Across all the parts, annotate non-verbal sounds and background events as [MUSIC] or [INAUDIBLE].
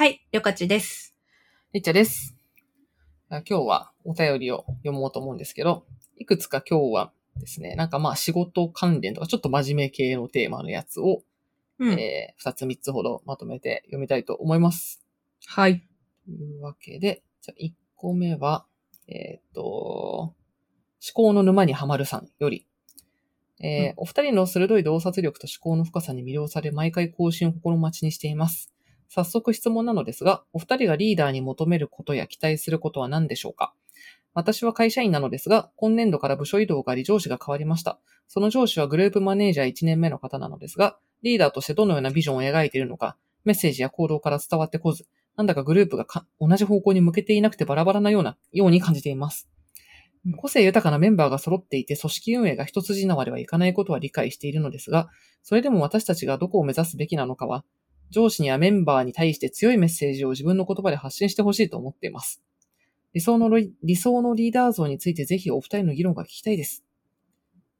はい、りょかちです。りっちゃです。あ今日はお便りを読もうと思うんですけど、いくつか今日はですね、なんかまあ仕事関連とかちょっと真面目系のテーマのやつを、うん。えー、二つ三つほどまとめて読みたいと思います。はい。というわけで、じゃあ一個目は、えーっと、思考の沼にはまるさんより、えーお二人の鋭い洞察力と思考の深さに魅了され、毎回更新を心待ちにしています。早速質問なのですが、お二人がリーダーに求めることや期待することは何でしょうか？私は会社員なのですが、今年度から部署移動があり上司が変わりました。その上司はグループマネージャー1年目の方なのですが、リーダーとしてどのようなビジョンを描いているのか、メッセージや行動から伝わってこず、なんだかグループがか同じ方向に向けていなくてバラバラなような、ように感じていますうん。個性豊かなメンバーが揃っていて、組織運営が一筋縄ではいかないことは理解しているのですが、それでも私たちがどこを目指すべきなのかは、上司にはメンバーに対して強いメッセージを自分の言葉で発信してほしいと思っています。理想のロイ理想のリーダー像についてぜひお二人の議論が聞きたいです。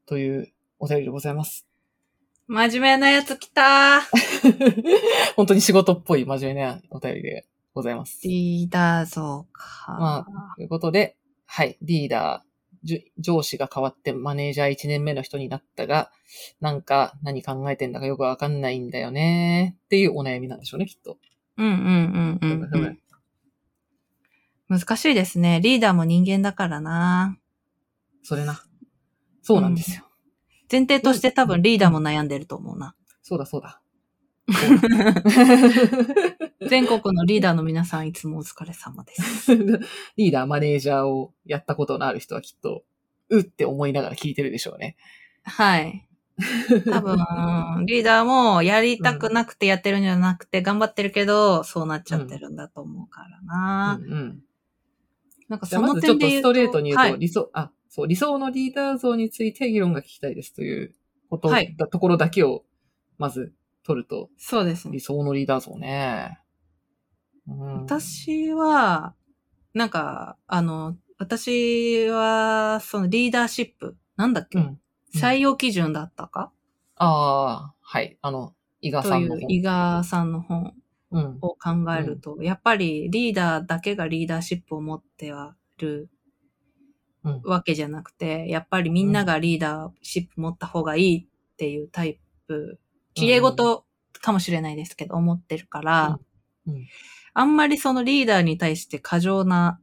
というお便りでございます。真面目なやつ来た [LAUGHS] 本当に仕事っぽい真面目なお便りでございます。リーダー像か。まということで、はい、リーダー、上司が変わってマネージャー1年目の人になったが、なんか何考えてんだかよくわかんないんだよねっていうお悩みなんでしょうね、きっと。うんうんうんうん、うん。難しいですね。リーダーも人間だからな。それな。そうなんですよ。前提として多分リーダーも悩んでると思うな。そうだそうだ。[LAUGHS] 全国のリーダーの皆さんいつもお疲れ様です。[LAUGHS] リーダー、マネージャーをやったことのある人はきっと、うって思いながら聞いてるでしょうね。はい。多分、リーダーもやりたくなくてやってるんじゃなくて、頑張ってるけど、そうなっちゃってるんだと思うからうな。んうん。なんかじゃそあまずちょっとの点で言うと。ストレートに言うと、はい、理想、あ、そう、理想のリーダー像について議論が聞きたいですということ、はいだところだけを、まず取ると、そうですね理。想のリーダー像ね。うん、私は、なんか、あの、私は、そのリーダーシップ、なんだっけ、うん。採用基準だったか、ああ、はい。あの、伊賀さんの本。伊賀さんの本うん。を考えると、やっぱりリーダーだけがリーダーシップを持ってはるうん。わけじゃなくて、やっぱりみんながリーダーシップ持った方がいいっていうタイプ、綺麗事かもしれないですけど、思ってるから、うんうんあんまりそのリーダーに対して過剰な、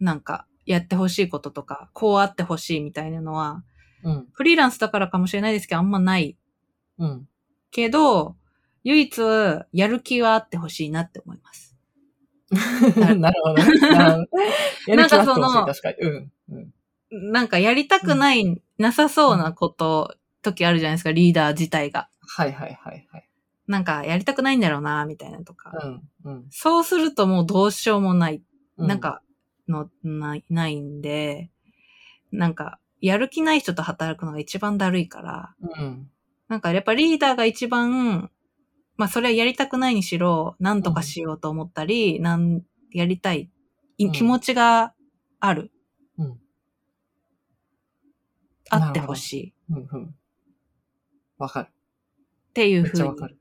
なんか、やってほしいこととか、こうあってほしいみたいなのは、うん。フリーランスだからかもしれないですけど、あんまないうん。けど、唯一、やる気はあってほしいなって思います。[LAUGHS] なるほど [LAUGHS] なんかその確かに。うん。うん。なんかやりたくない、なさそうなこと、時あるじゃないですか、リーダー自体が。はいはいはいはい。なんか、やりたくないんだろうな、みたいなとか。うん。うん。そうするともうどうしようもない。うなん、か、の、ない、ないんで、なんか、やる気ない人と働くのが一番だるいから、うん。なんかやっぱリーダーが一番、まあそれはやりたくないにしろ、なんとかしようと思ったり、なん、やりたい、いうん気持ちがある。うん。あってほしい。うん。うん。わかる。っていうふうに。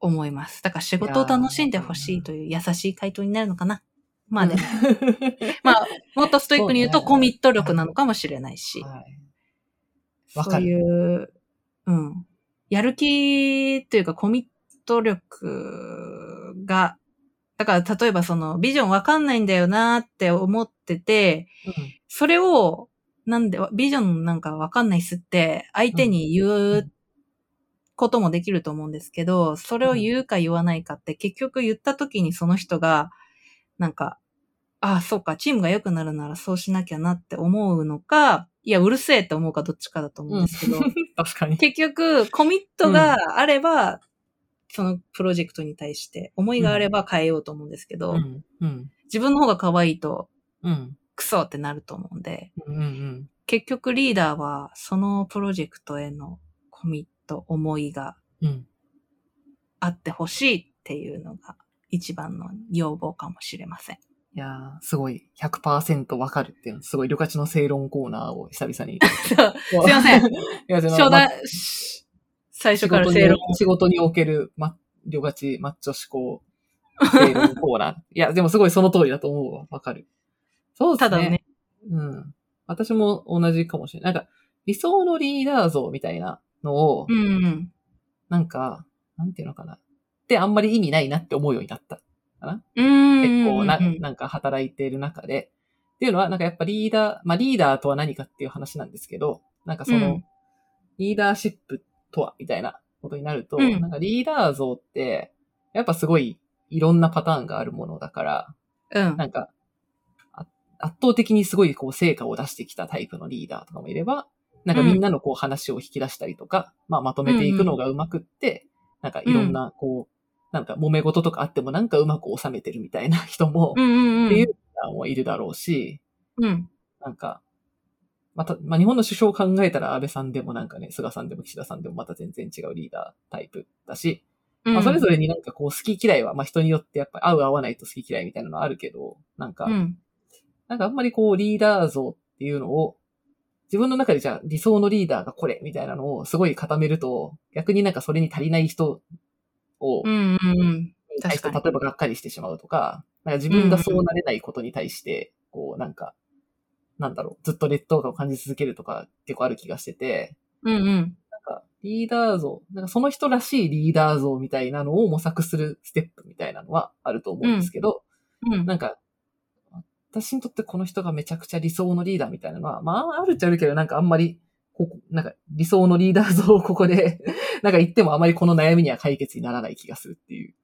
思います。だから仕事を楽しんでほしいという優しい回答になるのかな。まあでも、まあ、もっとストイックに言うとコミット力なのかもしれないし。はい。わそう。いう、うん。やる気というかコミット力が、だから例えばそのビジョンわかんないんだよなって思ってて、それを、なんで、ビジョンなんかわかんないっすって相手に言うこともできると思うんですけど、それを言うか言わないかって結局言った時にその人が、なんか、ああ、そうか、チームが良くなるならそうしなきゃなって思うのか、いや、うるせえって思うかどっちかだと思うんですけど、うん。[LAUGHS] 確かに。結局、コミットがあれば、そのプロジェクトに対して思いがあれば変えようと思うんですけど、うん。うん。自分の方が可愛いとうん。クソってなると思うんで、うん。うん。結局リーダーはそのプロジェクトへのコミット、思いがうん。あってほしいっていうのが一番の要望かもしれません。いやー、すごい、100%わかるっていうの、すごい、旅客の正論コーナーを久々に。[LAUGHS] すいません。いや、その初ま代、最初から正論。仕事における、ま、旅客マッチョ思考正論コーナー。いや、[LAUGHS] でもすごいその通りだと思うわ。わかる。そうですね。ただね、うん。私も同じかもしれない。なんか、理想のリーダー像みたいなのを、うんうん。なんか、なんていうのかな。ってあんまり意味ないなって思うようになった。うん。結構な、うんなんか働いている中で。っていうのは、なんかやっぱリーダー、まあリーダーとは何かっていう話なんですけど、なんかその、うんリーダーシップとはみたいなことになると、うんなんかリーダー像って、やっぱすごいいろんなパターンがあるものだから、うん。なんか、あ圧倒的にすごいこう成果を出してきたタイプのリーダーとかもいれば、なんかみんなのこう話を引き出したりとか、まあまとめていくのがうまくって、なんかいろんなこう、なんか揉め事とかあってもなんかうまく収めてるみたいな人も、うんうんうん。っていうリーダーもいるだろうし、うん。なんか、また、まあ、日本の首相を考えたら安倍さんでもなんかね、菅さんでも岸田さんでもまた全然違うリーダータイプだし、まあ、それぞれになんかこう好き嫌いは、まあ、人によってやっぱり合う合わないと好き嫌いみたいなのはあるけど、なんか、うん。なんかあんまりこうリーダー像っていうのを、自分の中でじゃあ理想のリーダーがこれみたいなのをすごい固めると、逆になんかそれに足りない人を、うんうんうん。に対して例えばがっかりしてしまうとか、なんか自分がそうなれないことに対して、こうなんか、なんだろう、ずっと劣等感を感じ続けるとか結構ある気がしてて、うんうん。なんかリーダー像、なんかその人らしいリーダー像みたいなのを模索するステップみたいなのはあると思うんですけど、うん。なんか、私にとってこの人がめちゃくちゃ理想のリーダーみたいなのは、まあ、あるっちゃあるけど、なんかあんまり、ここ、なんか理想のリーダー像をここで、[LAUGHS] なんか言ってもあまりこの悩みには解決にならない気がするっていう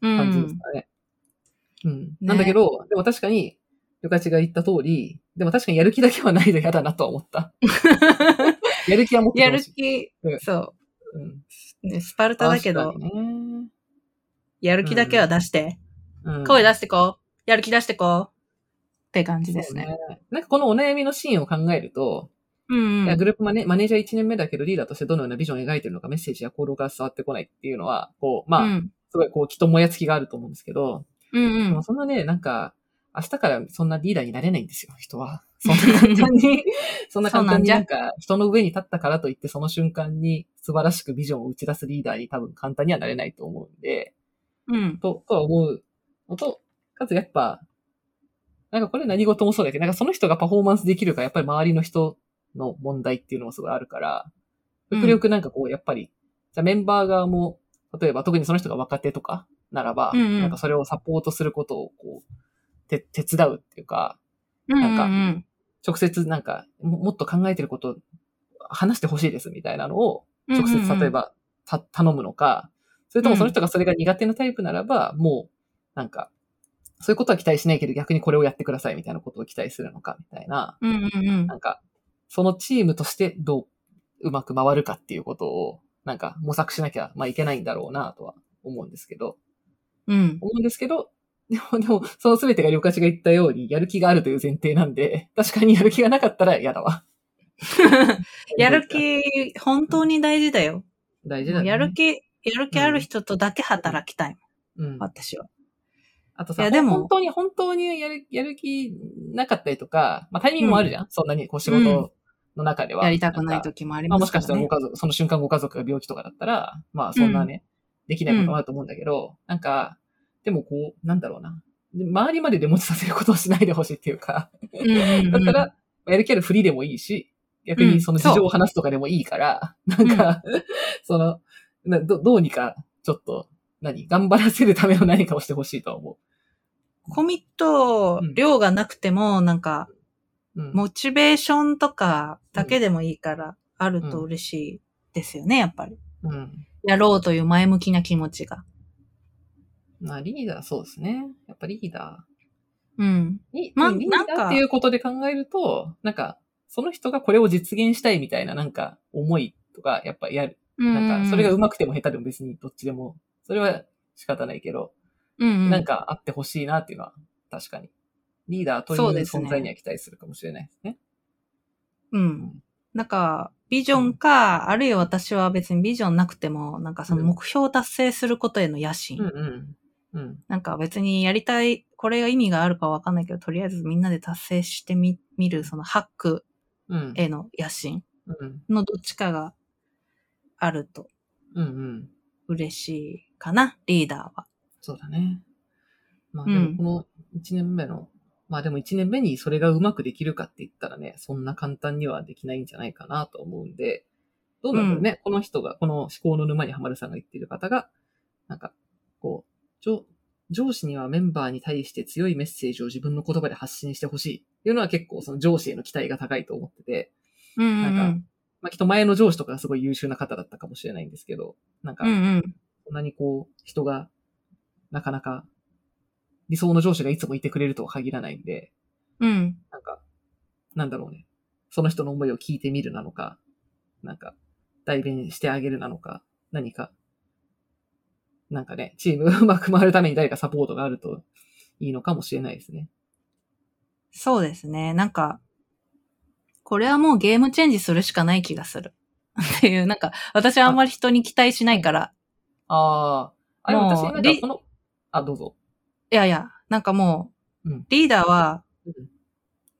感じですかね。うん。なんだけど、でも確かに、よかちが言った通り、でも確かにやる気だけはないと嫌だなとは思った。[LAUGHS] やる気は持ってやる。気うん、そうん。う。ね、スパルタだけどね。やる気だけは出して、うん声出してこう。やる気出してこう。って感じですね。そうなんかこのお悩みのシーンを考えると、うんうん。グループマネマネージャー1年目だけどリーダーとしてどのようなビジョンを描いているのかメッセージや行動が伝わってこないっていうのは、こう、まあ、うん。すごいこう、気ともやつきがあると思うんですけど、うんうん。そんなね、なんか、明日からそんなリーダーになれないんですよ、人は。そんな簡単に、[LAUGHS] そんな簡単になんか、人の上に立ったからといって、その瞬間に素晴らしくビジョンを打ち出すリーダーに多分簡単にはなれないと思うんで、うん。と、とは思うのと、かつやっぱ、なんかこれ何事もそうだけど、なんかその人がパフォーマンスできるか、やっぱり周りの人の問題っていうのもすごいあるから、うん極力なんかこう、やっぱり、じゃあメンバー側も、例えば特にその人が若手とかならば、うんうんなんかそれをサポートすることをこう、て、手伝うっていうか、なんかうん直接なんか、ももっと考えてることを話してほしいですみたいなのを、うん。直接うんうん例え。ば、た、頼むのか、それともその人がそれが苦手なタイプならば、もう、なんか、そういうことは期待しないけど逆にこれをやってくださいみたいなことを期待するのかみたいな、うんうんうんなんか、そのチームとしてどううまく回るかっていうことを、なんか模索しなきゃ、まあいけないんだろうなとは思うんですけど、うん。思うんですけど、でも、[LAUGHS] でも、その全てが両勝ちが言ったように、やる気があるという前提なんで、[LAUGHS] 確かにやる気がなかったら嫌だわ。[LAUGHS] やる気、本当に大事だよ。大事だね。やる気、やる気ある人とだけ働きたい。うん。私は。あとさ、いやでも本当に、本当にやる、やる気なかったりとか、まあタイミングもあるじゃん、そんなにこう仕事の中では。やりたくない時もありまあますかね。もしからしたらご。家族、その瞬間ご家族が病気とかだったら、まあそんなね、できないこともあると思うんだけど、なんか、でもこう、なんだろうな。で周りまでで持ちさせることをしないでほしいっていうか、うんうんうん。だったら、やる気あるフリーでもいいし、逆にその事情を話すとかでもいいから、なんか、そ [LAUGHS] のなど、どうにか、ちょっと、何？頑張らせるための何かをしてほしいとは思コミット量がなくても、なんか、う。うん。モチベーションとかだけでもいいから、あると嬉しいですよね、やっぱり。うん。やろうという前向きな気持ちが。まあ、リーダー、そうですね。やっぱリーダうん。まリーなんかダーっていうことで考えると、なんか、その人がこれを実現したいみたいな、なんか、思いとか、やっぱやる。なんか、それが上手くても下手でも別にどっちでも、それは仕方ないけど、うんうん、なんかあってほしいなっていうのは、確かに。リーダーという存在には期待するかもしれないですね。うん。なんか、ビジョンか、あるいは私は別にビジョンなくても、なんかその目標を達成することへの野心。うんうん。うん。なんか別にやりたい、これが意味があるかわかんないけど、とりあえずみんなで達成してみ、見る、そのハックうん。への野心うん。のどっちかがあるとうんうん。嬉しいかな、リーダーは。そうだね。まあでもこの1年目の、まあでも1年目にそれがうまくできるかって言ったらね、そんな簡単にはできないんじゃないかなと思うんで、どうなんだろうね、この人が、この思考の沼にはまるさんが言ってる方が、なんか、こう、上上司にはメンバーに対して強いメッセージを自分の言葉で発信してほしいっていうのは結構その上司への期待が高いと思ってて、うんうんうん。なんまあきっと前の上司とかがすごい優秀な方だったかもしれないんですけど、なんかうん、うん。そんなにこう、人が、なかなか、理想の上司がいつもいてくれるとは限らないんで、うん。なんか、なんだろうね。その人の思いを聞いてみるなのか、なんか、代弁してあげるなのか、何か、なんかね、チームがうまく回るために誰かサポートがあるといいのかもしれないですね。そうですね。なんか、これはもうゲームチェンジするしかない気がする。っていう、なんか、私はあんまり人に期待しないから、ああ、あれもう私なんかりその、あ、どうぞ。いやいや、なんかもう、うん。リーダーは、うん。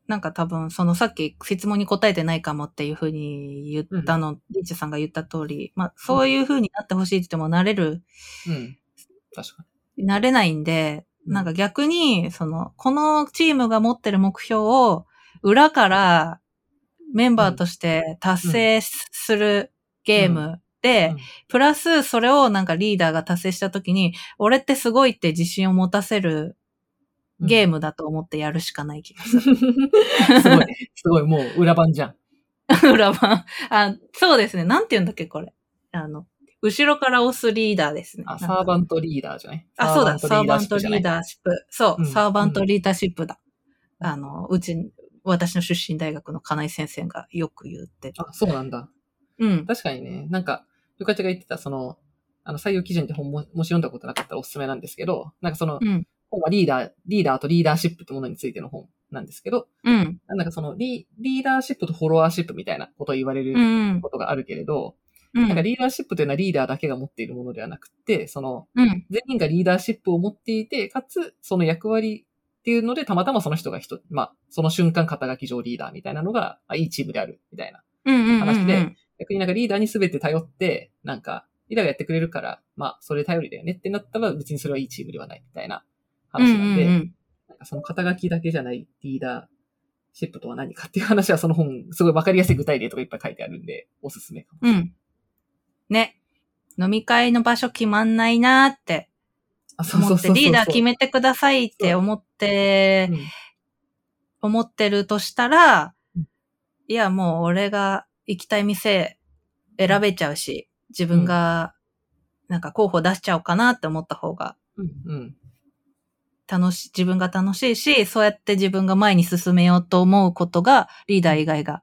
なんか多分、そのさっき質問に答えてないかもっていうふうに言ったの、リッチさんが言った通り、まあ、そういうふうになってほしいって言ってもなれる、うん。確かなれないんで、うん。なんか逆に、その、このチームが持ってる目標を、裏からメンバーとして達成するゲームプラスそれをなんかリーダーが達成した時に、俺ってすごいって自信を持たせるに。ゲーム。ムだと思ってやるしかない気がする。[LAUGHS] すごい、すごい、もう裏番じゃん。[LAUGHS] 裏番。あ、そうですね。なんて言うんだっけ、これ。あの、後ろから押すリーダーですね。あ、サーバントリーダーじゃない？あ、そうだ、サーバントリーーダーシップ。そう、うんサーバントリーダーシップだ。あの、うち、私の出身大学の金井先生がよく言ってる。あ、そうなんだ。うん。確かにね、なんか、ゆかちが言ってた、その、あの、採用基準って本も、もし読んだことなかったらおすすめなんですけど、なんかその、うん。本はリーダー、リーダーとリーダーシップってものについての本なんですけど、うん。なんかそのリ、リーダーシップとフォロワーシップみたいなことを言われるうん。ことがあるけれど、うん。なんかリーダーシップというのはリーダーだけが持っているものではなくて、その、うん。全員がリーダーシップを持っていて、かつ、その役割っていうので、たまたまその人が人、まあ、その瞬間肩書き上リーダーみたいなのが、あいいチームである、みたいなうん。うん。話で、逆になんかリーダーに全て頼って、なんか、リーダーがやってくれるから、まあ、それ頼りだよねってなったら、別にそれはいいチームではない、みたいな話なんで、うんうんうんなんかその肩書きだけじゃないリーダーシップとは何かっていう話はその本、すごいわかりやすい具体例とかいっぱい書いてあるんで、おすすめかもしれない。うん。ね。飲み会の場所決まんないなーってあ、そうそうそうそう。リーダー決めてくださいって思ってうん、思ってるとしたらうん、いや、もう俺が行きたい店選べちゃうし、自分がなんか候補出しちゃおうかなって思った方がうん、うん。楽しい、自分が楽しいし、そうやって自分が前に進めようと思うことがリーダー以外が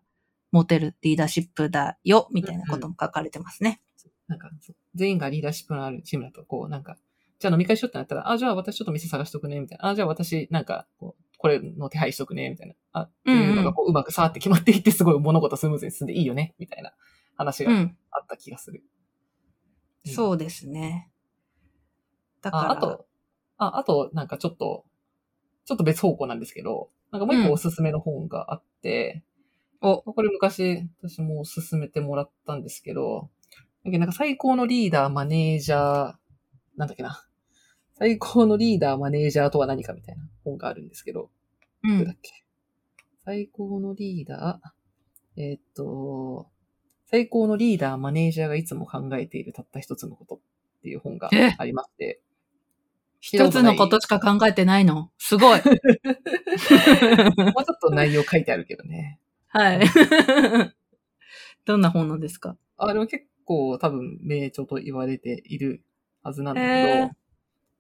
持てるリーダーシップだよ、みたいなことも書かれてますね。なんか、そう全員がリーダーシップのあるチームだと、こう、なんか、じゃあ飲み会しようってなったら、あ、じゃあ私ちょっと店探しとくね、みたいな。あ、じゃあ私、なんか、こう、これの手配しとくね、みたいな。あ、っていうのがこう、うまくさーって決まっていって、すごい物事スムーズに進んでいいよね、みたいな話がうん。あった気がする。うんそうですね。だから、あ、あと、あ、あと、なんかちょっと、ちょっと別方向なんですけど、なんかもう一個おすすめの本があって、お、これ昔、私も勧めてもらったんですけど、だけどなんか最高のリーダー、マネージャー、なんだっけな。最高のリーダー、マネージャーとは何かみたいな本があるんですけど、うん。だっけ。最高のリーダー、えーっと、最高のリーダー、マネージャーがいつも考えているたった一つのことっていう本がえ？ありまして、一つのことしか考えてないの？すごい。[LAUGHS] もうちょっと内容書いてあるけどね。はい。[LAUGHS] どんな本なんですか？あ、でも結構多分名著と言われているはずなんだけど、へー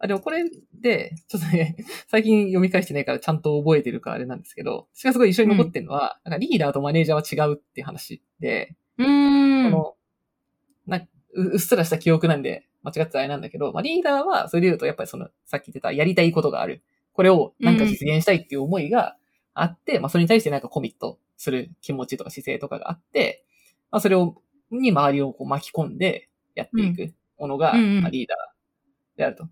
あ、でもこれで、ちょっとね、[LAUGHS] 最近読み返してないからちゃんと覚えてるからあれなんですけど、私がすごい一緒に残ってるのは、なんかリーダーとマネージャーは違うっていう話で、うーん。この、なううっすらした記憶なんで間違ってたあれなんだけど、まあリーダーはそれで言うとやっぱりその、さっき言ってたやりたいことがある。これをなんか実現したいっていう思いがあって、まあそれに対してなんかコミットする気持ちとか姿勢とかがあって、まあそれを、に周りをこう巻き込んでやっていくものが、うんうんうんまあリーダーであると。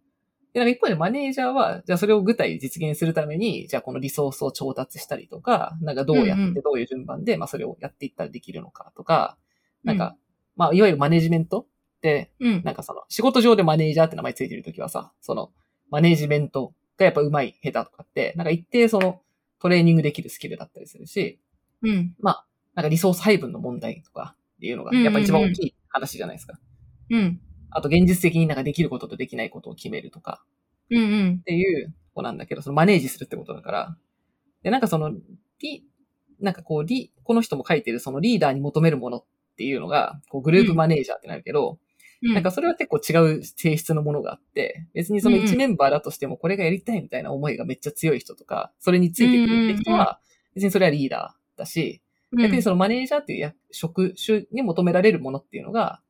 で、なんか一方でマネージャーは、じゃあそれを具体実現するために、じゃあこのリソースを調達したりとか、なんかどうやってどういう順番で、まあそれをやっていったらできるのかとか、なんか、まあいわゆるマネジメントって、うん。なんかその仕事上でマネージャーって名前ついてるときはさ、そのマネージメントがやっぱ上手い、下手とかって、なんか一定そのトレーニングできるスキルだったりするし、うん。なんかリソース配分の問題とかっていうのが、やっぱ一番大きい話じゃないですか。うん。あと現実的になんかできることとできないことを決めるとかうんうんっ。ていう子なんだけど、そのマネージするってことだから。で、なんかその、リ、なんかこう、リ、この人も書いてるそのリーダーに求めるものっていうのが、こうグループマネージャーってなるけど、うん。なんかそれは結構違う性質のものがあって、別にその一メンバーだとしてもこれがやりたいみたいな思いがめっちゃ強い人とか、それについてくるって人は、別にそれはリーダーだし、逆にそのマネージャーっていう役職種に求められるものっていうのが、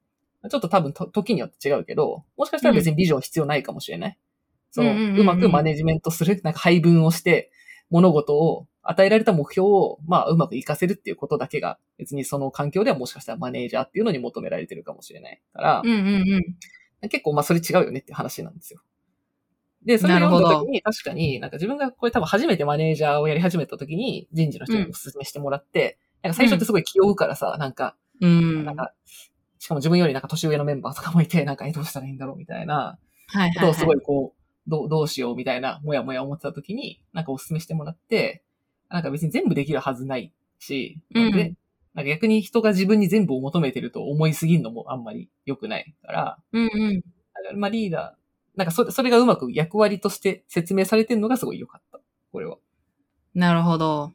ちょっと多分と時によって違うけど、もしかしたら別にビジョン必要ないかもしれない。その、うんうんうんうんうまくマネジメントする、なんか配分をして、物事を、与えられた目標を、まあ、うまく活かせるっていうことだけが、別にその環境ではもしかしたらマネージャーっていうのに求められてるかもしれないから、うんうんうん。結構まあそれ違うよねっていう話なんですよ。で、それを読んだ時に確かになんか自分がこれ多分初めてマネージャーをやり始めた時に人事の人にお勧めしてもらって、なんか最初ってすごい気負うからさ、なんか、うん。なんか、しかも自分よりなんか年上のメンバーとかもいて、なんかえどうしたらいいんだろうみたいなことをすごはい。いこう、どうどうしようみたいな、もやもや思ってた時に、なんかお勧めしてもらって、なんか別に全部できるはずないし、うんで、なんか逆に人が自分に全部を求めてると思いすぎるのもあんまり良くないから、うんうん。まあリーダー、なんかそれ、それがうまく役割として説明されてるのがすごい良かった。これは。なるほど。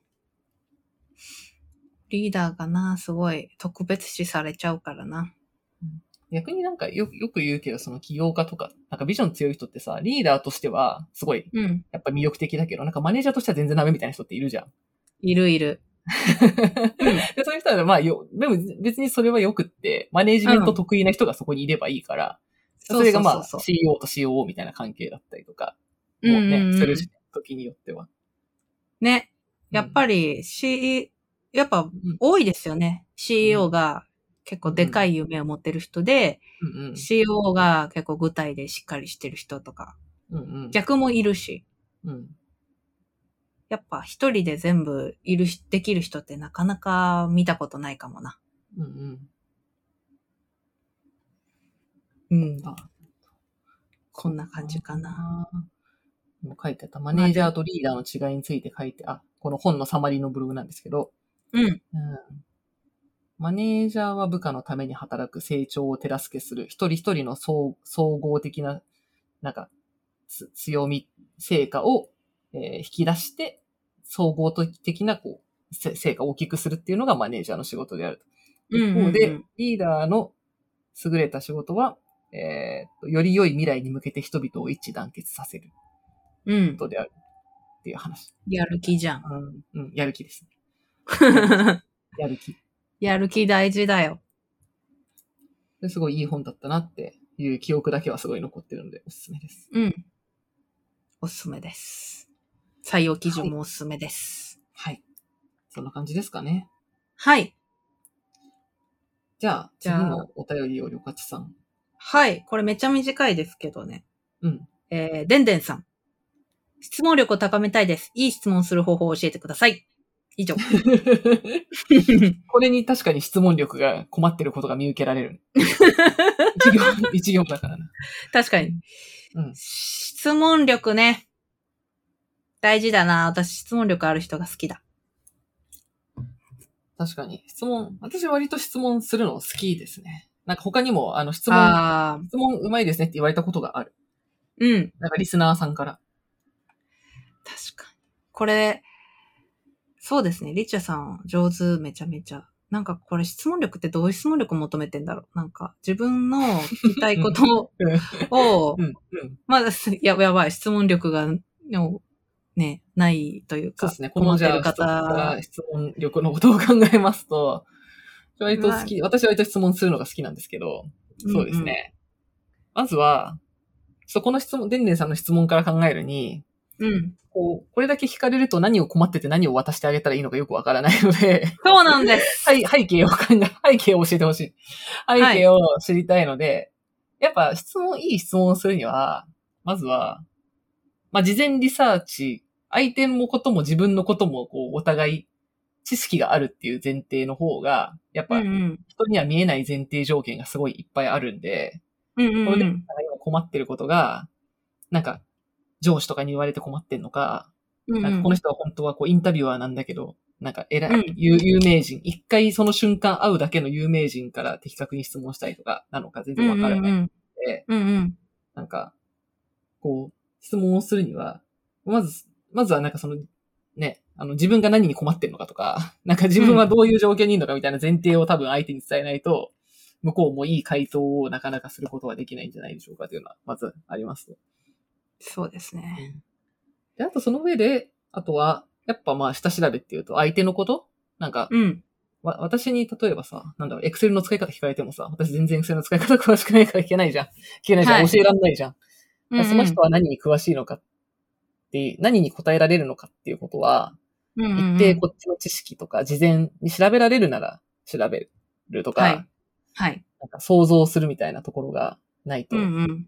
リーダーがな、すごい特別視されちゃうからな。逆になんかよよく言うけど、その起業家とか、なんかビジョン強い人ってさ、リーダーとしてはすごいうん。やっぱ魅力的だけど、なんかマネージャーとしては全然ダメみたいな人っているじゃん。いるいる。でそういう人はまあよ、でも別にそれはよくって、マネージメント得意な人がそこにいればいいから、それがまあ CEO と COO みたいな関係だったりとか、うんもうね、うんうんする時によっては。ね。やっぱり、C、やっぱうん多いですよね。CEO が結構でかい夢を持ってる人で、うんうん CEO が結構具体でしっかりしてる人とか、うんうん逆もいるし、うんやっぱ一人で全部いるし、できる人ってなかなか見たことないかもな。うんうんうんあこんな感じかな。あー。も書いてた。マネージャーとリーダーの違いについて書いて、あ、この本のサマリーのブログなんですけど、うん。うん、マネージャーは部下のために働く成長を手助けする、一人一人の総総合的な、なんか、つ強み、成果を、えー引き出して、総合的な、こう、せ成果を大きくするっていうのがマネージャーの仕事である一方で、リーダーの優れた仕事は、えーっとより良い未来に向けて人々を一致団結させるうんこ。とであるっていう話。やる気じゃん。うん、うん、やる気ですね。[LAUGHS] やる気。やる気大事だよ。ですごいいい本だったなっていう記憶だけはすごい残ってるのでおすすめです。うん。おすすめです。採用基準もおすすめです。はい。そんな感じですかね。はい。じゃあ、じゃあ次のお便りをりょかちさん。はい。これめっちゃ短いですけどね。うん。えー、でんでんさん。質問力を高めたいです。いい質問する方法を教えてください。以上。[LAUGHS] [LAUGHS] これに確かに質問力が困ってることが見受けられる。[LAUGHS] 一行、一行だからな。確かに。うん。質問力ね。大事だな。私質問力ある人が好きだ。確かに。質問、私割と質問するの好きですね。なんか他にも、あの、質問。質問うまいですねって言われたことがある。うん。なんかリスナーさんから。確かに。これ、そうですね。リチャさん上手めちゃめちゃ。なんかこれ質問力ってどういう質問力求めてんだろうなんか自分の聞きたいこと [LAUGHS] を、うん、うん。まだ、ややばい、質問力が、のね、ないというか、そうですね。このじゃあ、質問力のことを考えますと、割と好き、私は割と質問するのが好きなんですけど、そうですね。まずは、ちょっとこの質問、でんでんさんの質問から考えるに、うん。こう、これだけ聞かれると何を困ってて何を渡してあげたらいいのかよくわからないので、そうなんです。[LAUGHS] はい、背景を考え、背景を教えてほしい。背景を知りたいので、やっぱ質問、いい質問をするには、まずは、まあ、事前リサーチ、相手のことも自分のことも、こう、お互い知識があるっていう前提の方が、やっぱ。人には見えない前提条件がすごいいっぱいあるんで、うんうんこれで、うん。今困ってることが、なんか、上司とかに言われて困ってんのか、うんなんかこの人は本当はこうインタビュアーなんだけど、なんか偉い、うん有有名人、一回その瞬間会うだけの有名人から的確に質問したりとかなのか全然わからないので、うんうん。なんか、こう、質問をするには、まず、まずはなんかその、ね、あの自分が何に困ってんのかとか、[LAUGHS] なんか自分はどういう状況にいるのかみたいな前提を多分相手に伝えないと、向こうもいい回答をなかなかすることはできないんじゃないでしょうかというのは、まずあります。そうですね。で、あとその上で、あとは、やっぱまあ下調べっていうと相手のこと？なんか、うん。わ、私に例えばさ、なんだろう、エクセルの使い方聞かれてもさ、私全然エクセルの使い方詳しくないから聞けないじゃん。聞けないじゃん。はい教えらんないじゃん。うんうんその人は何に詳しいのかって、何に答えられるのかっていうことは、うんうんうん一定こっちの知識とか事前に調べられるなら調べるとか、はいはい。なんか想像するみたいなところがないと、うんうん。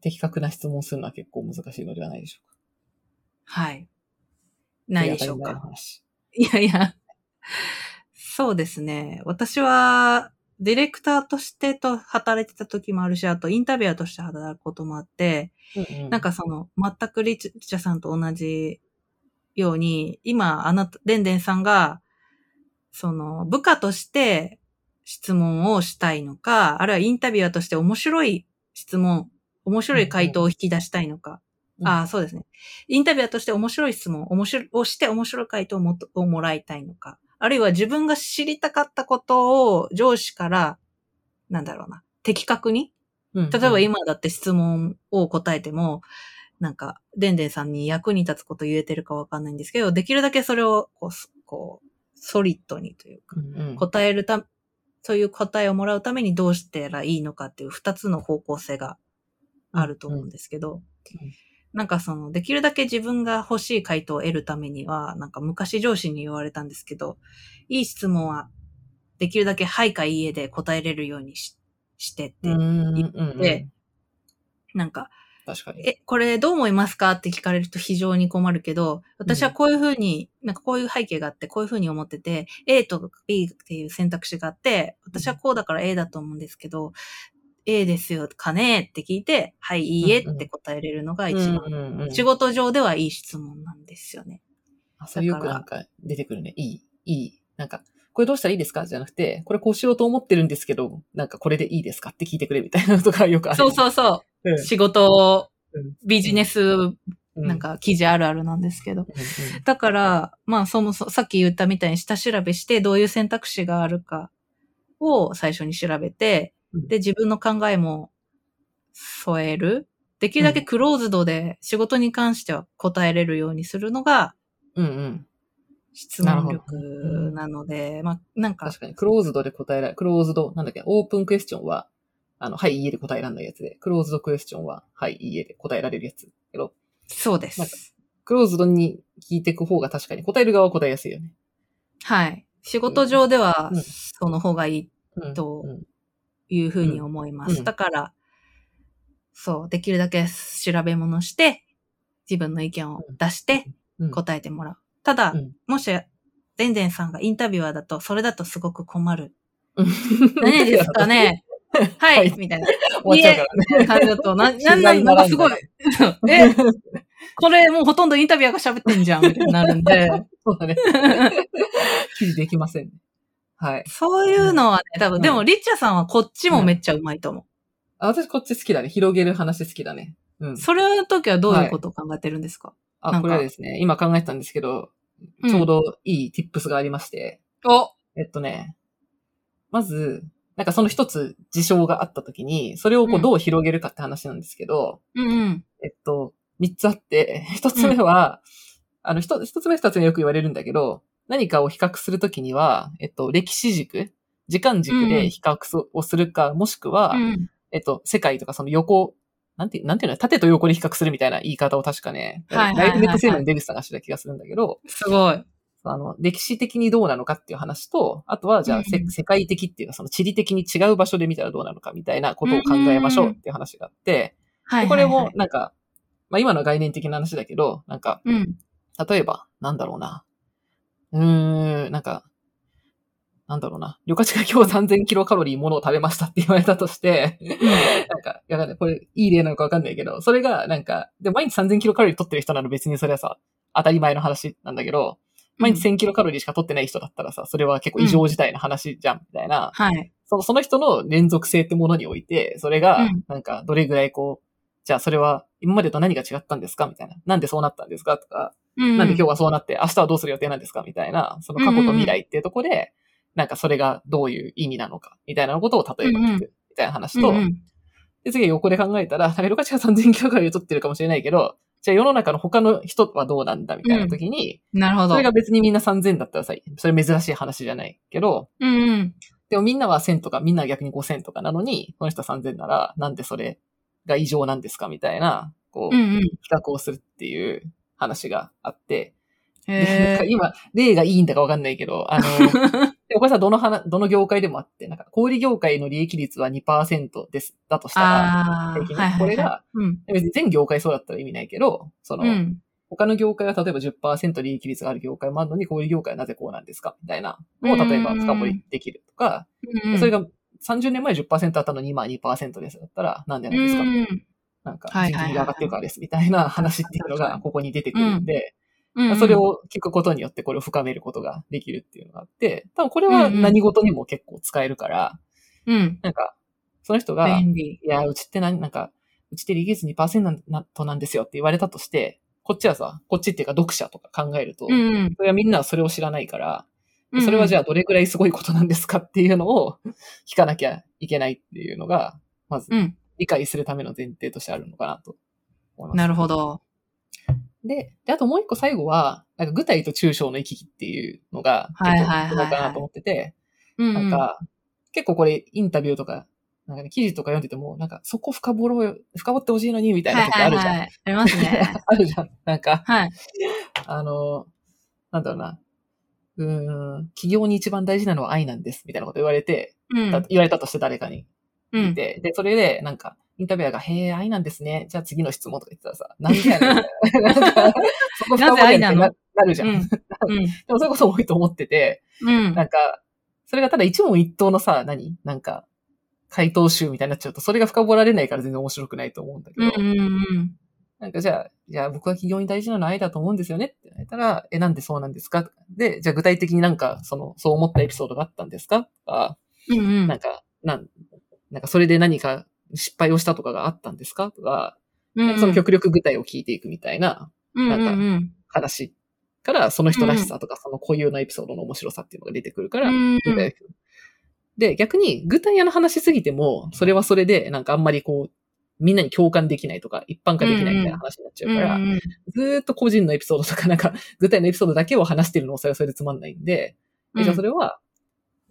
的確な質問するのは結構難しいのではないでしょうか。はい。ないでしょうか。話。いやいや。そうですね。私は、ディレクターとしてと働いてた時もあるし、あとインタビュアーとして働くこともあって、うんうんなんかその、全くリチャさんと同じように、今、あなた、デンデンさんが、その、部下として質問をしたいのか、あるいはインタビュアーとして面白い質問、面白い回答を引き出したいのか。うんああ、そうですね。インタビュアーとして面白い質問、面白い、をして面白い回答をもとをもらいたいのか。あるいは自分が知りたかったことを上司から、なんだろうな、的確に？うん例えば、今だって質問を答えても、なんか、でんでんさんに役に立つこと言えてるかわかんないんですけど、できるだけそれを、こうす、こう、ソリッドにというか、うんうん答えるた、そういう答えをもらうためにどうしたらいいのかっていう二つの方向性があると思うんですけど、うん。なんかその、できるだけ自分が欲しい回答を得るためには、なんか昔上司に言われたんですけど、いい質問は、できるだけはいかいいえで答えれるようにししてって、うんうんうん。でなんか、確かに。え、これどう思いますかって聞かれると非常に困るけど、私はこういうふうに、なんかこういう背景があって、こういうふうに思ってて、A と B っていう選択肢があって、私はこうだから A だと思うんですけど、A ですよかねって聞いて、はい、いいえって答えれるのが一番、うんうんうん仕事上ではいい質問なんですよね。あ、それよくなんか出てくるね。いい、いい。なんか、これどうしたらいいですか？じゃなくて、これこうしようと思ってるんですけど、なんかこれでいいですか？って聞いてくれみたいなのとかよくある。そうそうそうう。ん。仕事うん、ビジネス、うんなん、か記事あるあるなんですけど。だから、まあ、そもそも、さっき言ったみたいに下調べして、どういう選択肢があるかを最初に調べて、うんで、自分の考えも添える。できるだけクローズドで仕事に関しては答えれるようにするのがうんうん。質問力なので、まあ、なんか、確かに、クローズドで答えられ、クローズド、なんだっけ、オープンクエスチョンは、あの、はい、いいえで答えられないやつで、クローズドクエスチョンは、はい、いいえで答えられるやつ。けど、そうです。クローズドに聞いていく方が確かに答える側は答えやすいよね。はい。仕事上ではうん、その方がいいうんとうんいうふうに思います。うんだから、そう、できるだけ調べ物して、自分の意見を出してうん答えてもらう。ただ、うんもし、デンデンさんがインタビュアーだと、それだとすごく困る。うん何ですかねは [LAUGHS] はいい、みたいな。終わっちゃうからね。感じ [LAUGHS] だと、な、なん取なん、なんかすごい。[LAUGHS] え、これもうほとんどインタビュアーが喋ってんじゃん、みたいになるんで。そうだね。記事できませんね。はい。そういうのはね、多分、うん。でも、リッチャさんはこっちもめっちゃうまいと思あ私こっち好きだね。広げる話好きだね。うん。う。。それの時はどういうことを考えてるんですか、なあ、んか。これはですね、今考えてたんですけど、うん。ちょうどいい tips がありまして、お！えっとね、まず、なんかその一つ事象があった時に、それをこううん。どう広げるかって話なんですけど、うんうん。えっと、三つあって、[LAUGHS] 一つ目は、あの、一一つ目二つ目よく言われるんだけど、何かを比較するときには、えっと、歴史軸、時間軸で比較をするか、もしくは、うんえっと、世界とかその横、なんて、なんていうの縦と横に比較するみたいな言い方を確かね、はいライフネットセールの出口さんがしてた気がするんだけど、すごい。あの、歴史的にどうなのかっていう話と、あとは、じゃあ、せうん世界的っていうか、その地理的に違う場所で見たらどうなのかみたいなことを考えましょうっていう話があって、はいでこれもなんか、まあ今のは概念的な話だけど、なんか、うん。例えば、なんだろうな。うーん、なんか、なんだろうな、旅客が今日3000キロカロリーものを食べましたって言われたとして、なんか、いや、これいい例なのかわかんないけど、それがなんか、で、毎日3000キロカロリー取ってる人なら別にそれはさ、当たり前の話なんだけど、毎日1000キロカロリーしか取ってない人だったらさ、それは結構異常事態の話じゃん、みたいな。はい。そのその人の連続性ってものにおいて、それがうん、なんか、どれぐらいこう、じゃあそれは今までと何が違ったんですかみたいな。なんでそうなったんですかとか、うんなんで今日はそうなって、明日はどうする予定なんですかみたいな、その過去と未来っていうところで、なんかそれがどういう意味なのか、みたいなことを例えば聞く、みたいな話と、うんうんで、次横で考えたら、なんか色価値が3000キロカロリー取ってるかもしれないけど、じゃあ世の中の他の人はどうなんだみたいな時に、なるほど。それが別にみんな3000だったらさ、それ珍しい話じゃないけど、うんうん。でもみんなは1000とか、みんなは逆に5000とかなのに、この人は3000なら、なんでそれが異常なんですかみたいな、こう、うんうん。比較をするっていう話があって、今、例がいいんだかわかんないけど、あの、[LAUGHS] これさ、どの話、どの業界でもあって、なんか、小売業界の利益率は2%です、だとしたら、これが、うん。別に全業界そうだったら意味ないけど、その、うん。他の業界は例えば10%利益率がある業界もあるのに、小売業界はなぜこうなんですかみたいなのを、例えば深掘りできるとか、うんそれが30年前10%あったのに今は2%ですだったら、なんでなんですか、うんなんか、はいはいはい人件費が上がってるからです、みたいな話っていうのが、ここに出てくるんで、うんそれ、を聞くことによってこれを深めることができるっていうのがあって、多分これは何事にも結構使えるから、うん。なんか、その人が、い。や、うちってなんなんか、うちって利益率2%なんなとなんですよって言われたとして、こっちはさ、こっちっていうか読者とか考えると、うんうん。それはみんなはそれを知らないから、それはじゃあ、あどれくらいすごいことなんですかっていうのを聞かなきゃいけないっていうのが、まずうん。理解するための前提としてあるのかなと思います。なるほど。で、で、あともう一個最後は、なんか具体と抽象の行き来っていうのがはいはいはいかなと思ってて、うんなんか、結構これインタビューとか、なんかね、記事とか読んでても、なんかそこ深掘ろうよ、深掘ってほしいのに、みたいな時あるじゃん。はいはいはいありますね。[LAUGHS] あるじゃん。なんか、はい。あの、なんだろうな。うーん、企業に一番大事なのは愛なんです、みたいなこと言われて、うんだ言われたとして誰かにうん。で、それで、なんか、インタビュアーが、へえ、愛なんですね。じゃあ次の質問とか言ってたらさ、[LAUGHS] なんでやねんな。なんかなぜ愛なの？ななるじゃん。[LAUGHS] うん。でもそういうこと多いと思ってて、うん。なんか、それがただ一問一答のさ、何？なんか、回答集みたいになっちゃうと、それが深掘られないから全然面白くないと思うんだけど、うんうんうん。なんかじゃあ、じゃあ僕は企業に大事なのは愛だと思うんですよねって言われたら、え、なんでそうなんですか？で、じゃあ具体的になんか、その、そう思ったエピソードがあったんですか？とか、うんうん。なんか、なん、なんかそれで何か失敗をしたとかがあったんですか？とか、うんうん、その極力具体を聞いていくみたいなうんうんなんかうん話から、その人らしさとか、その固有のエピソードの面白さっていうのが出てくるから、うん具体で、逆に具体屋の話しすぎても、それはそれで、なんかあんまりこう、みんなに共感できないとか、一般化できないみたいな話になっちゃうから、うんうんずーっと個人のエピソードとか、なんか、具体のエピソードだけを話してるのもそれはそれでつまんないんで、えじゃあそれは、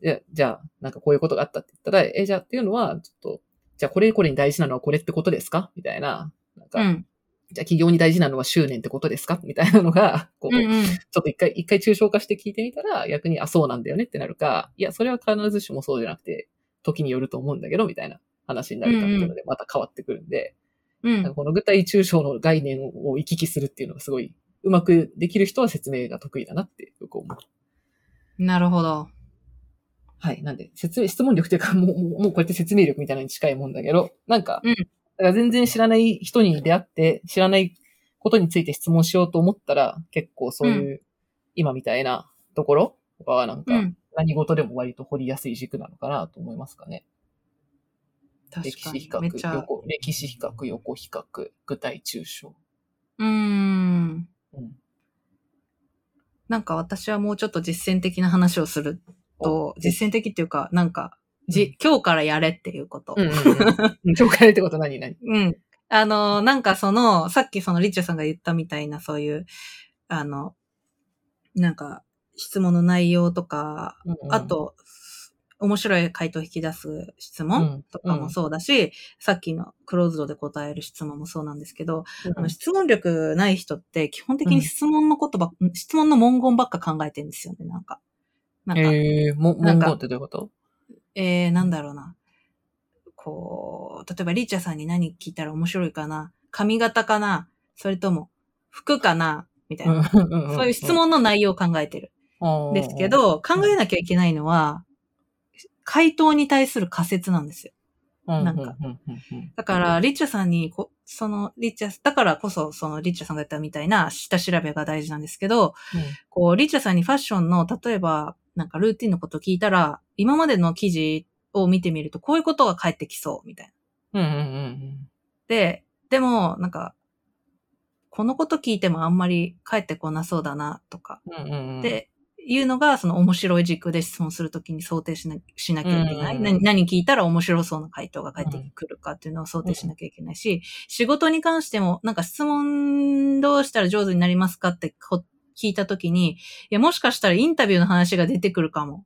えじゃあ、なんかこういうことがあったって言ったら、え、じゃあっていうのは、ちょっと、じゃあこれこれに大事なのはこれってことですか？みたいな、なんか、うん。じゃあ企業に大事なのは執念ってことですか？みたいなのが、[LAUGHS] こう、うんうん。ちょっと一回、一回抽象化して聞いてみたら、逆に、あ、そうなんだよねってなるか、いや、それは必ずしもそうじゃなくて、時によると思うんだけど、みたいな話になるかっていうので、また変わってくるんで、うん。この具体抽象の概念を行き来するっていうのがすごい、うまくできる人は説明が得意だなってよく思う。なるほど。はい。なんで、説明、質問力っていうか、もう、もうこうやって説明力みたいなのに近いもんだけど、なんか、うんだから全然知らない人に出会って、知らないことについて質問しようと思ったら、結構そういう、今みたいなところはなんか、うん。何事でも割と掘りやすい軸なのかなと思いますかね。確かに歴史比。較。横、歴史比較、横比較、具体抽象。うーん。うん。なんか私はもうちょっと実践的な話をすると、実践的っていうか、なんか、じ、今日からやれっていうこと。うんうんうん。境界ってこと何何？うん。あの、なんかその、さっきそのリッチャーさんが言ったみたいな、そういう、あの、なんか、質問の内容とか、あ、と、面白い回答を引き出す質うん問とかもそうだし、さっきのクローズドで答える質問もそうなんですけど、あの質問力ない人って基本的に質問のことばっ、質問の文言ばっか考えてるんですよね、なんか。なんか、えー、も、文言ってどういうこと？えー、なんだろうな。こう、例えばリーチャーさんに何聞いたら面白いかな？髪型かな？それとも服かな？みたいな。そそういう質問の内容を考えてる。ですけ、ど、考えなきゃいけないのは、回答に対する仮説なんですよ。うん。なんかうんうんうんうんだから、リッチャさんにこ、その、リッチャ、だからこそ、その、リッチャさんが言ったみたいな下調べが大事なんですけど、こう、リッチャさんにファッションの、例えば、なんかルーティンのこと聞いたら、今までの記事を見てみると、こういうことが返ってきそう、みたいな。うんうんうんで、でも、なんか、このこと聞いてもあんまり返ってこなそうだな、とか、うん。うんうんうん、っていうのが、その面白い軸で質問するときに想定しなしなきゃいけない。うん何何聞いたら面白そうな回答が返ってくるかっていうのを想定しなきゃいけないし、仕事に関しても、なんか質問どうしたら上手になりますかってこ聞いたときに、いや、もしかしたらインタビューの話が出てくるかも。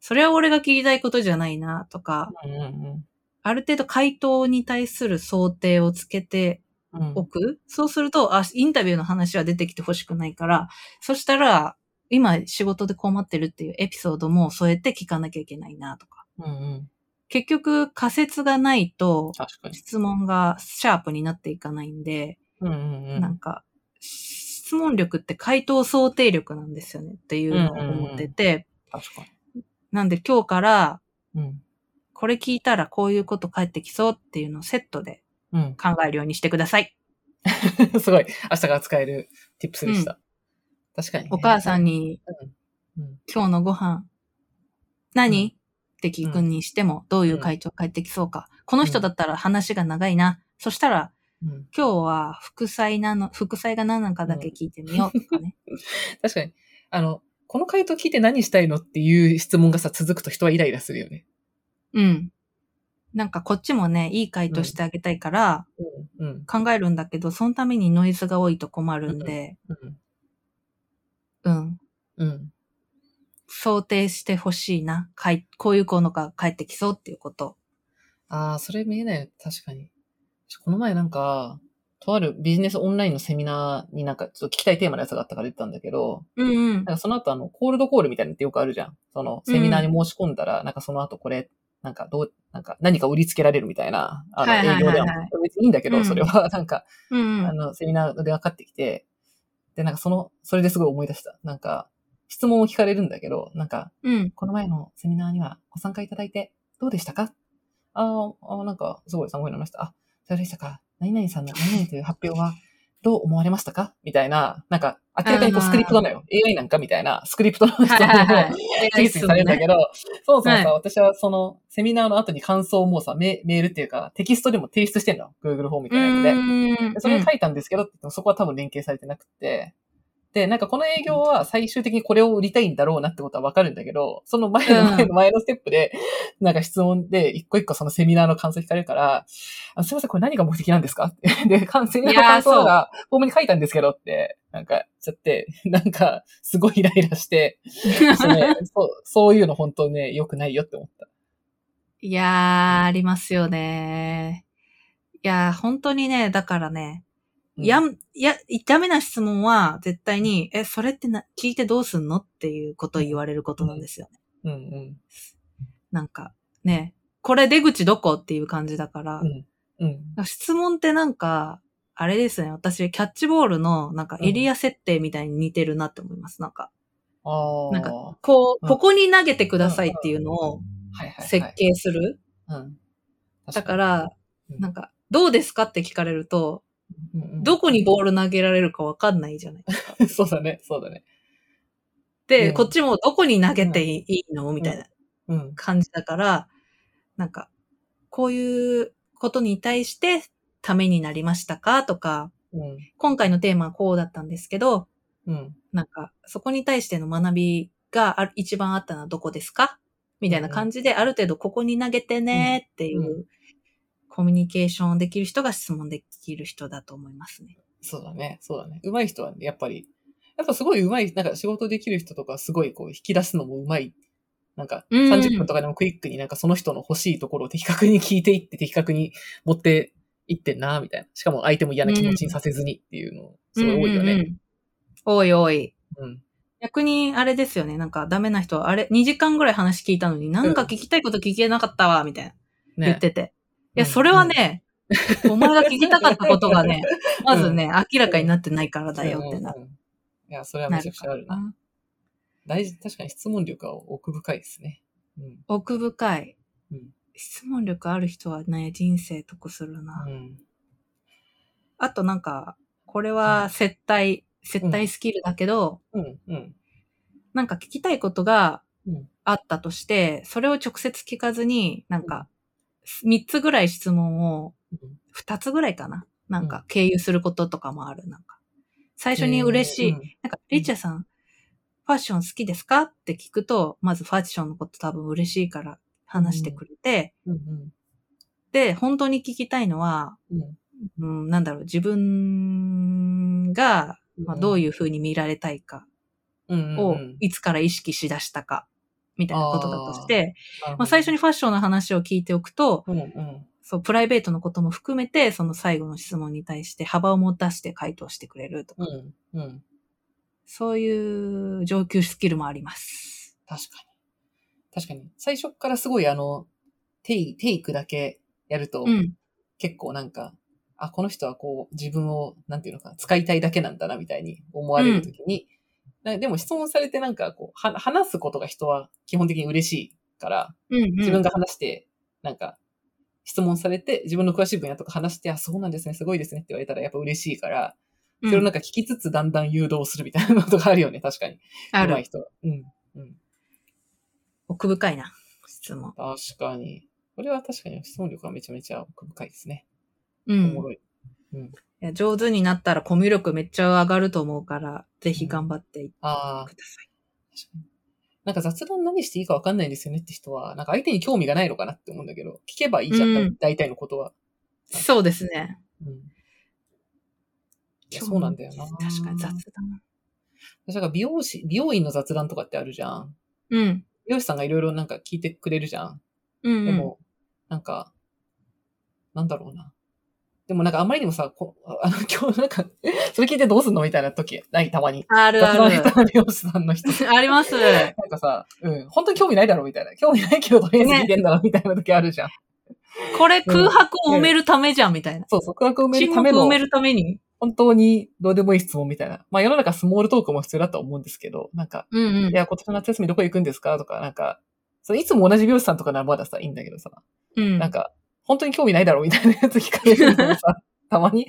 それは俺が聞きたいことじゃないな、とか、うんうんある程度回答に対する想定をつけてうん。おく。そうすると、あ、インタビューの話は出てきてほしくないから、そしたら、今仕事で困ってるっていうエピソードも添えて聞かなきゃいけないなとか。うんうん。結局仮説がないと。質問がシャープになっていかないんで、うんうんうん。なんか、質問力って回答想定力なんですよねっていうのを思ってて、確かなんで今日からに。うん。これ聞いたらこういうこと返ってきそうっていうのをセットでうん。考えるようにしてください。[LAUGHS] すごい。明日から使える tips でした。確かに、ね。お母さんにうん。今日のご飯、何、って聞くにしても、どういう会長帰ってきそうか。この人だったら話が長いな。そしたら、うん。今日は副菜なの、副菜が何なのかだけ聞いてみようとかね。[LAUGHS] 確かに。あの、この回答聞いて何したいのっていう質問がさ、続くと人はイライラするよね。うん。なんかこっちもね、いい回答してあげたいからうん。うん。考えるんだけど、そのためにノイズが多いと困るんで、うん。うん。うん。想定してほしいな。かいこういうのが返ってきそうっていうこと。ああ、それ見えないよ。確かに。この前なんか、とあるビジネスオンラインのセミナーになんかちょっと聞きたいテーマのやつがあったから言ったんだけど、うんうんなん。かその後あの、コールドコールみたいなのってよくあるじゃん。その、セミナーに申し込んだら、なんかその後これ、なんかどう、なんか何か売りつけられるみたいな、あの、営業では。別にいいんだけど、うんそれは、[LAUGHS] なんか、うんうん。あの、セミナーで分かってきて、で、なんかその、それですごい思い出した。なんか、質問を聞かれるんだけど、なんか、うん。この前のセミナーにはご参加いただいて、どうでしたか？あーあー、なんか、すごい参考になりました。あ、そうでしたか？何々さんの何々という発表は、どう思われましたか？みたいな、なんか、明らかにこうスクリプトなのよ。AI なんかみたいな、スクリプトの質はいはいはい問を次々されるんだけど、そうそうそう、はい私はその、セミナーの後に感想をもうさ、メメールっていうか、テキストでも提出してんの。Google フォームみたいなやつで。それに書いたんですけどそこは多分連携されてなくて、で、なんかこの営業は最終的にこれを売りたいんだろうなってことはわかるんだけど、その前の前の前のステップで、なんか質問で一個一個そのセミナーの感想聞かれるから、あすいません、これ何が目的なんですかって。[LAUGHS] で、セミナーの感想がフォームに書いたんですけどって、なんか、ちゃって、[LAUGHS] なんか、すごいイライラして、そうね [LAUGHS] そうそういうの本当ね、良くないよって思った。いやー、ありますよね。いやー、本当にね、だからね、うんやん、いや、ダメな質問は絶対に、え、それってな、聞いてどうすんのっていうことを言われることなんですよね。うんうん。なんか、ね、これ出口どこっていう感じだから、うん。うん。質問ってなんか、あれですね、私、キャッチボールの、なんかエリア設定みたいに似てるなって思います。なんか、ああ。なんかこう、うんここに投げてくださいっていうのを設計する。うん。だから、うんなんか、どうですかって聞かれると、うんうんどこにボール投げられるかわかんないじゃないですか。[LAUGHS] そうだね、そうだね。で、うんこっちもどこに投げていいの？みたいなうん。感じだから、なんか、こういうことに対してためになりましたか？とか、うん。今回のテーマはこうだったんですけど、うん。なんか、そこに対しての学びがあ一番あったのはどこですか？みたいな感じで、ある程度ここに投げてねっていう、うんコミュニケーションできる人が質問できる人だと思いますね。そうだね、そうだね。上手い人はね、やっぱり、やっぱすごい上手い、なんか仕事できる人とかすごいこう引き出すのも上手い。なんかうん30分とかでもクイックになんかその人の欲しいところを的確に聞いていって的確に持っていってんな、みたいな。しかも相手も嫌な気持ちにさせずにっていうの、すごい多いよね。うんうんうん多い多い。うん。逆にあれですよね。なんかダメな人は、あれ、2時間ぐらい話聞いたのに、なんか聞きたいこと聞けなかったわ、みたいな。言っね。てて。いや、うんそれはね、お前が聞きたかったことがね、[LAUGHS] まずね、明らかになってないからだよってないや、それはなめちゃくちゃあるな。大事、確かに質問力は奥深いですね。うん。奥深い。うん。質問力ある人はね、人生得するな。うん。あとなんか、これははい接待、接待スキルだけど、うん。うん。なんか聞きたいことがうん。あったとして、それを直接聞かずに、なんか、3つぐらい質問を、うん。2つぐらいかな。なんか、経由することとかもある。なんか、最初に嬉しい。うん。なんか、リチャさん、ファッション好きですか？って聞くと、まずファッションのこと多分嬉しいから話してくれて、うん。で、本当に聞きたいのは、うん。うん、なんだろう、自分が、まあ、どういう風に見られたいかうん。をうん。いつから意識しだしたか、みたいなことだとして、なるほどまあ、最初にファッションの話を聞いておくと、うん。うん。そう、プライベートのことも含めて、その最後の質問に対して幅を持たして回答してくれるとか、うん。うん。そういう上級スキルもあります。確かに。確かに。最初からすごいあの、テイ、テイクだけやると、うん。結構なんか、あ、この人はこう、自分を、なんていうのかな、使いたいだけなんだな、みたいに思われるときに、なでも質問されてなんかこう、は話すことが人は基本的に嬉しいから、うん、うん。自分が話して、なんか、質問されて、自分の詳しい分野とか話して、あ、そうなんですね、すごいですねって言われたらやっぱ嬉しいから、それをなんか聞きつつだんだん誘導するみたいなことがあるよね、確かに。ある。上手い人は。うん。うん。奥深いな、質問。確かに。これは確かに質問力がめちゃめちゃ奥深いですね。うん。おもろい。うん。いや上手になったらコミュ力めっちゃ上がると思うから、ぜひ頑張っていってください。なんか雑談何していいかわかんないんですよねって人は、なんか相手に興味がないのかなって思うんだけど、聞けばいいじゃん、うん大体のことは。そうですね。うん。そうなんだよな。確かに雑談。私なんか美容師、美容院の雑談とかってあるじゃん。うん。美容師さんがいろいろなんか聞いてくれるじゃん。うん、うん。でも、なんか、なんだろうな。でもなんかあまりにもさ、こ [LAUGHS] あの、今日なんか、[LAUGHS] それ聞いてどうすんのみたいな時ないたまに。あるあ雑談る。下手な美容師さんの人。[LAUGHS] あります。なんかさ、うん、本当に興味ないだろみたいな。興味ないけどとりあえず聞いてんだろみたいな時あるじゃん。これ空白を埋めるためじゃん、みたいな。そうそう、空白を埋め沈るための埋めるために。本当にどうでもいい質問みたいな。まあ世の中スモールトークも必要だと思うんですけど、なんか、うんうんい。や、今年の夏休みどこ行くんですかとか、なんか、それいつも同じ美容師さんとかならまださ、いいんだけどさ、うん。なんか、本当に興味ないだろうみたいなやつ聞かれるのもさ、[LAUGHS] たまに、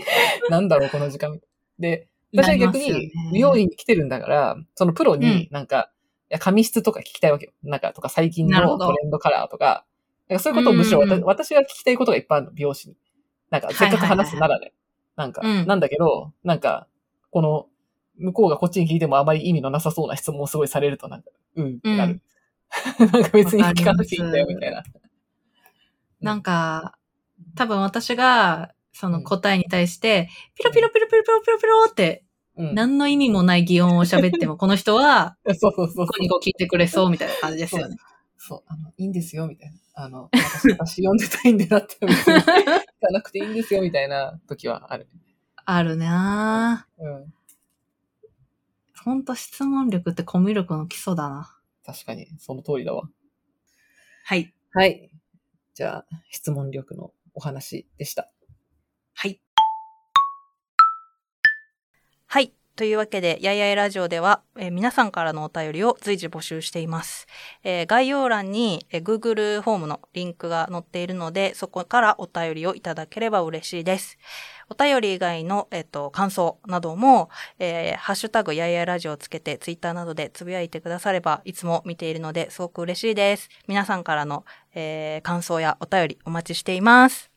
なんだろう、この時間。で、私は逆に美容院に来てるんだから、そのプロうんになんか、いや、髪質とか聞きたいわけよ。なんか、とか最近のトレンドカラーとか、なんかそういうことをむしろうん私が聞きたいことがいっぱいあるの、美容師に。なんか、せっかく話すならね。なんか、うんなんだけど、なんか、この、向こうがこっちに聞いてもあまり意味のなさそうな質問をすごいされると、なんか、うんってなる。[LAUGHS] なんか別に聞かなくていいんだよ、みたいな。なんか、多分私が、そうんの答えに対して、ピロピロピロピロピロピロピロって、うん、何の意味もない擬音を喋っても、[LAUGHS] この人は、そうそうそうここにこう聞いてくれそうみたいな感じですよね。そう、あの、いいんですよ、みたいな。あの、私、私読んでたいんでなって、別に聞かなくていいんですよ、みたいな時はある。あるなぁ。うん。ほんと質問力ってコミュ力の基礎だな。確かに、その通りだわ。はい。はい。じゃあ、質問力のお話でした。はい。はい。というわけで、やいやいラジオでは、えー皆さんからのお便りを随時募集しています。えー概要欄に、えー Google フォームのリンクが載っているので、そこからお便りをいただければ嬉しいです。お便り以外の、えっと、感想なども、えーハッシュタグやいやいラジオをつけて、ツイッターなどでつぶやいてくだされば、いつも見ているので、すごく嬉しいです。皆さんからの、えー感想やお便りお待ちしています。